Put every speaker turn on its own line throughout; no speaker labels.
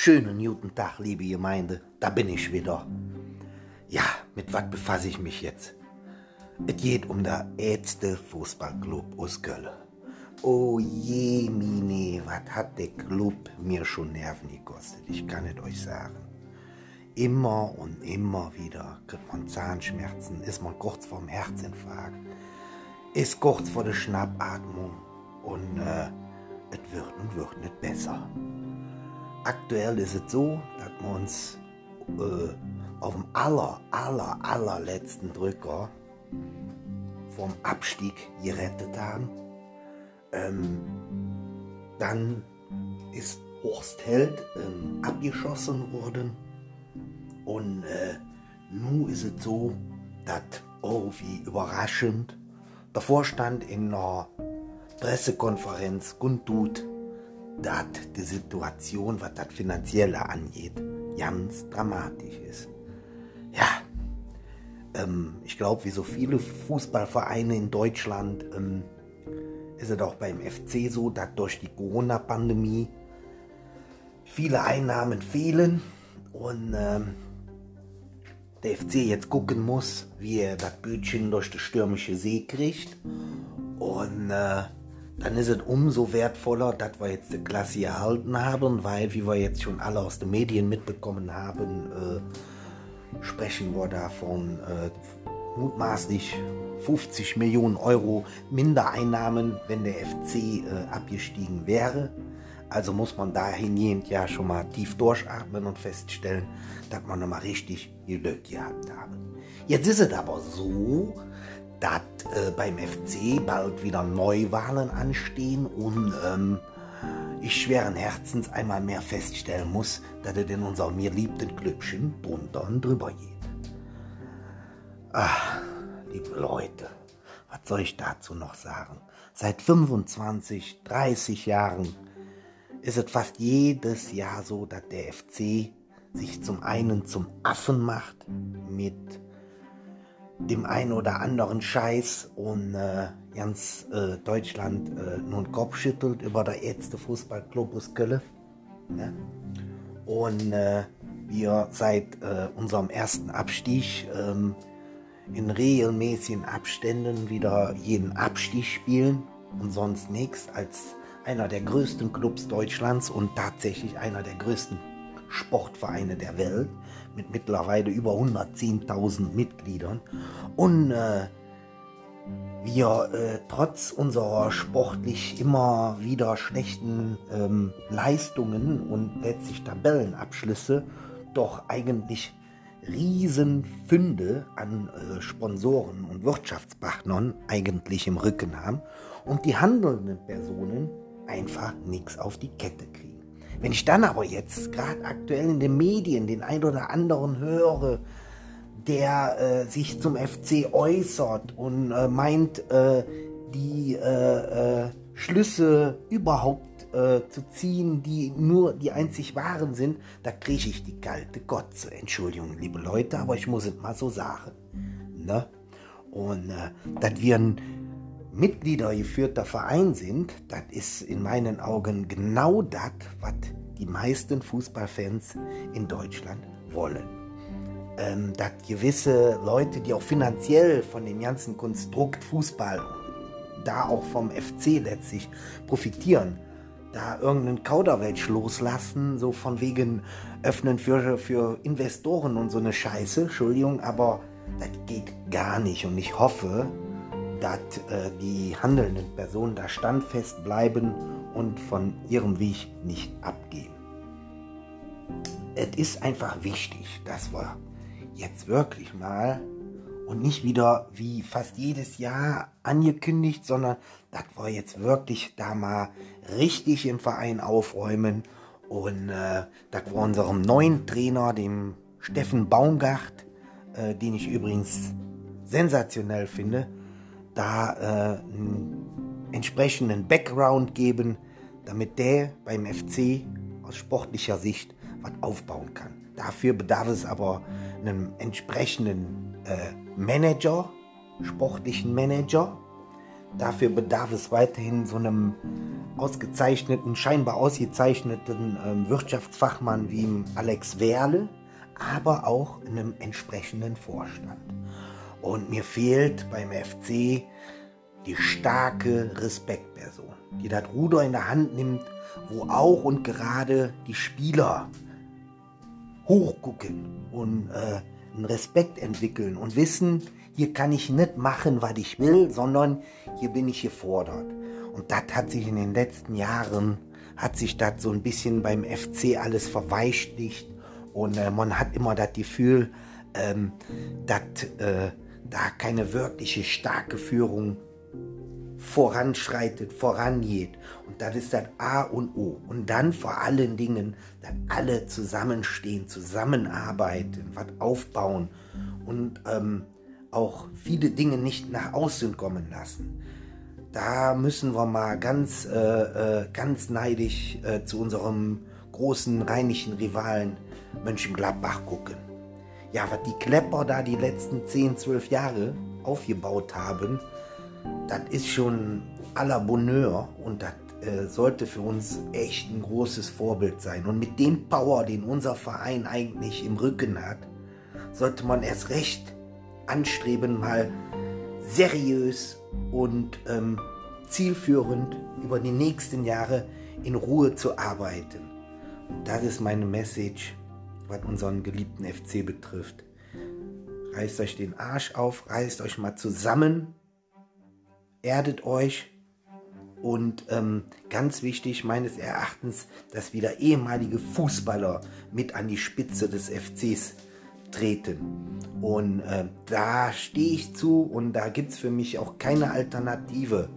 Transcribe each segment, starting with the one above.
Schönen guten Tag, liebe Gemeinde, da bin ich wieder. Ja, mit was befasse ich mich jetzt? Es geht um der ätzte Fußballclub aus Köln. Oh je, mine, was hat der Club mir schon Nerven gekostet, ich kann es euch sagen. Immer und immer wieder kriegt man Zahnschmerzen, ist man kurz vorm Herzinfarkt, ist kurz vor der Schnappatmung und äh, es wird und wird nicht besser. Aktuell ist es so, dass wir uns äh, auf dem aller, aller, allerletzten Drücker vom Abstieg gerettet haben. Ähm, dann ist Horst Held ähm, abgeschossen worden. Und äh, nun ist es so, dass, oh wie überraschend, der Vorstand in einer Pressekonferenz kundtut, dass die Situation, was das Finanzielle angeht, ganz dramatisch ist. Ja, ähm, ich glaube, wie so viele Fußballvereine in Deutschland ähm, ist es auch beim FC so, dass durch die Corona-Pandemie viele Einnahmen fehlen und ähm, der FC jetzt gucken muss, wie er das Bötchen durch die stürmische See kriegt. Und äh, dann ist es umso wertvoller, dass wir jetzt die Klasse erhalten haben, weil, wie wir jetzt schon alle aus den Medien mitbekommen haben, äh, sprechen wir da von äh, mutmaßlich 50 Millionen Euro Mindereinnahmen, wenn der FC äh, abgestiegen wäre. Also muss man dahingehend ja schon mal tief durchatmen und feststellen, dass man nochmal richtig Glück gehabt haben. Jetzt ist es aber so, dass äh, beim FC bald wieder Neuwahlen anstehen und ähm, ich schweren Herzens einmal mehr feststellen muss, dass es in unserem mir liebten Klüppchen drunter und drüber geht. Ach, liebe Leute, was soll ich dazu noch sagen? Seit 25, 30 Jahren ist es fast jedes Jahr so, dass der FC sich zum einen zum Affen macht mit dem einen oder anderen Scheiß und äh, ganz äh, Deutschland äh, nun Kopf schüttelt über der Ärzte Fußballclub aus Köln. Ne? Und äh, wir seit äh, unserem ersten Abstieg ähm, in regelmäßigen Abständen wieder jeden Abstieg spielen und sonst nichts als einer der größten Clubs Deutschlands und tatsächlich einer der größten Sportvereine der Welt mit mittlerweile über 110.000 Mitgliedern. Und äh, wir äh, trotz unserer sportlich immer wieder schlechten ähm, Leistungen und letztlich Tabellenabschlüsse doch eigentlich Riesenfunde an äh, Sponsoren und Wirtschaftspartnern eigentlich im Rücken haben und die handelnden Personen einfach nichts auf die Kette kriegen. Wenn ich dann aber jetzt gerade aktuell in den Medien den ein oder anderen höre, der äh, sich zum FC äußert und äh, meint, äh, die äh, äh, Schlüsse überhaupt äh, zu ziehen, die nur die einzig wahren sind, da kriege ich die kalte Kotze. Entschuldigung, liebe Leute, aber ich muss es mal so sagen. Ne? Und dass wir ein Mitgliedergeführter Verein sind, das ist in meinen Augen genau das, was die meisten Fußballfans in Deutschland wollen. Ähm, dass gewisse Leute, die auch finanziell von dem ganzen Konstrukt Fußball, da auch vom FC letztlich profitieren, da irgendeinen Kauderwelsch loslassen, so von wegen öffnen für, für Investoren und so eine Scheiße, Entschuldigung, aber das geht gar nicht und ich hoffe, dass äh, die handelnden Personen da standfest bleiben und von ihrem Weg nicht abgehen. Es ist einfach wichtig, dass wir jetzt wirklich mal und nicht wieder wie fast jedes Jahr angekündigt, sondern dass wir jetzt wirklich da mal richtig im Verein aufräumen und äh, dass wir unserem neuen Trainer, dem Steffen Baumgart, äh, den ich übrigens sensationell finde, da äh, einen entsprechenden Background geben, damit der beim FC aus sportlicher Sicht was aufbauen kann. Dafür bedarf es aber einem entsprechenden äh, Manager, sportlichen Manager. Dafür bedarf es weiterhin so einem ausgezeichneten, scheinbar ausgezeichneten ähm, Wirtschaftsfachmann wie Alex Werle, aber auch in einem entsprechenden Vorstand. Und mir fehlt beim FC die starke Respektperson, die das Ruder in der Hand nimmt, wo auch und gerade die Spieler hochgucken und äh, einen Respekt entwickeln und wissen, hier kann ich nicht machen, was ich will, sondern hier bin ich gefordert. Und das hat sich in den letzten Jahren, hat sich das so ein bisschen beim FC alles verweichlicht und äh, man hat immer das Gefühl, ähm, dass äh, da keine wirkliche starke Führung voranschreitet, vorangeht. Und das ist das A und O. Und dann vor allen Dingen, dass alle zusammenstehen, zusammenarbeiten, was aufbauen und ähm, auch viele Dinge nicht nach außen kommen lassen. Da müssen wir mal ganz, äh, äh, ganz neidisch äh, zu unserem großen rheinischen Rivalen Mönchengladbach gucken. Ja, was die Klepper da die letzten 10, 12 Jahre aufgebaut haben, das ist schon à la Bonheur und das äh, sollte für uns echt ein großes Vorbild sein. Und mit dem Power, den unser Verein eigentlich im Rücken hat, sollte man erst recht anstreben, mal seriös und ähm, zielführend über die nächsten Jahre in Ruhe zu arbeiten. Das ist meine Message, was unseren geliebten FC betrifft. Reißt euch den Arsch auf, reißt euch mal zusammen, erdet euch und ähm, ganz wichtig meines Erachtens, dass wieder ehemalige Fußballer mit an die Spitze des FCs treten. Und äh, da stehe ich zu und da gibt es für mich auch keine Alternative.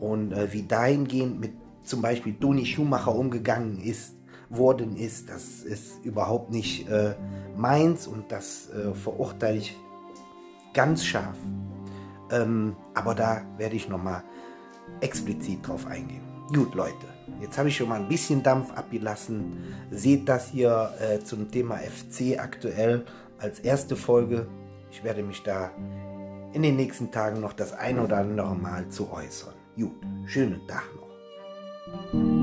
Und äh, wie dahingehend mit zum Beispiel Toni Schumacher umgegangen ist, worden ist, das ist überhaupt nicht äh, meins und das äh, verurteile ich ganz scharf. Ähm, aber da werde ich nochmal explizit drauf eingehen. Gut, Leute, jetzt habe ich schon mal ein bisschen Dampf abgelassen. Seht das hier äh, zum Thema FC aktuell als erste Folge. Ich werde mich da in den nächsten Tagen noch das ein oder andere Mal zu äußern. Gut, schönen Tag noch.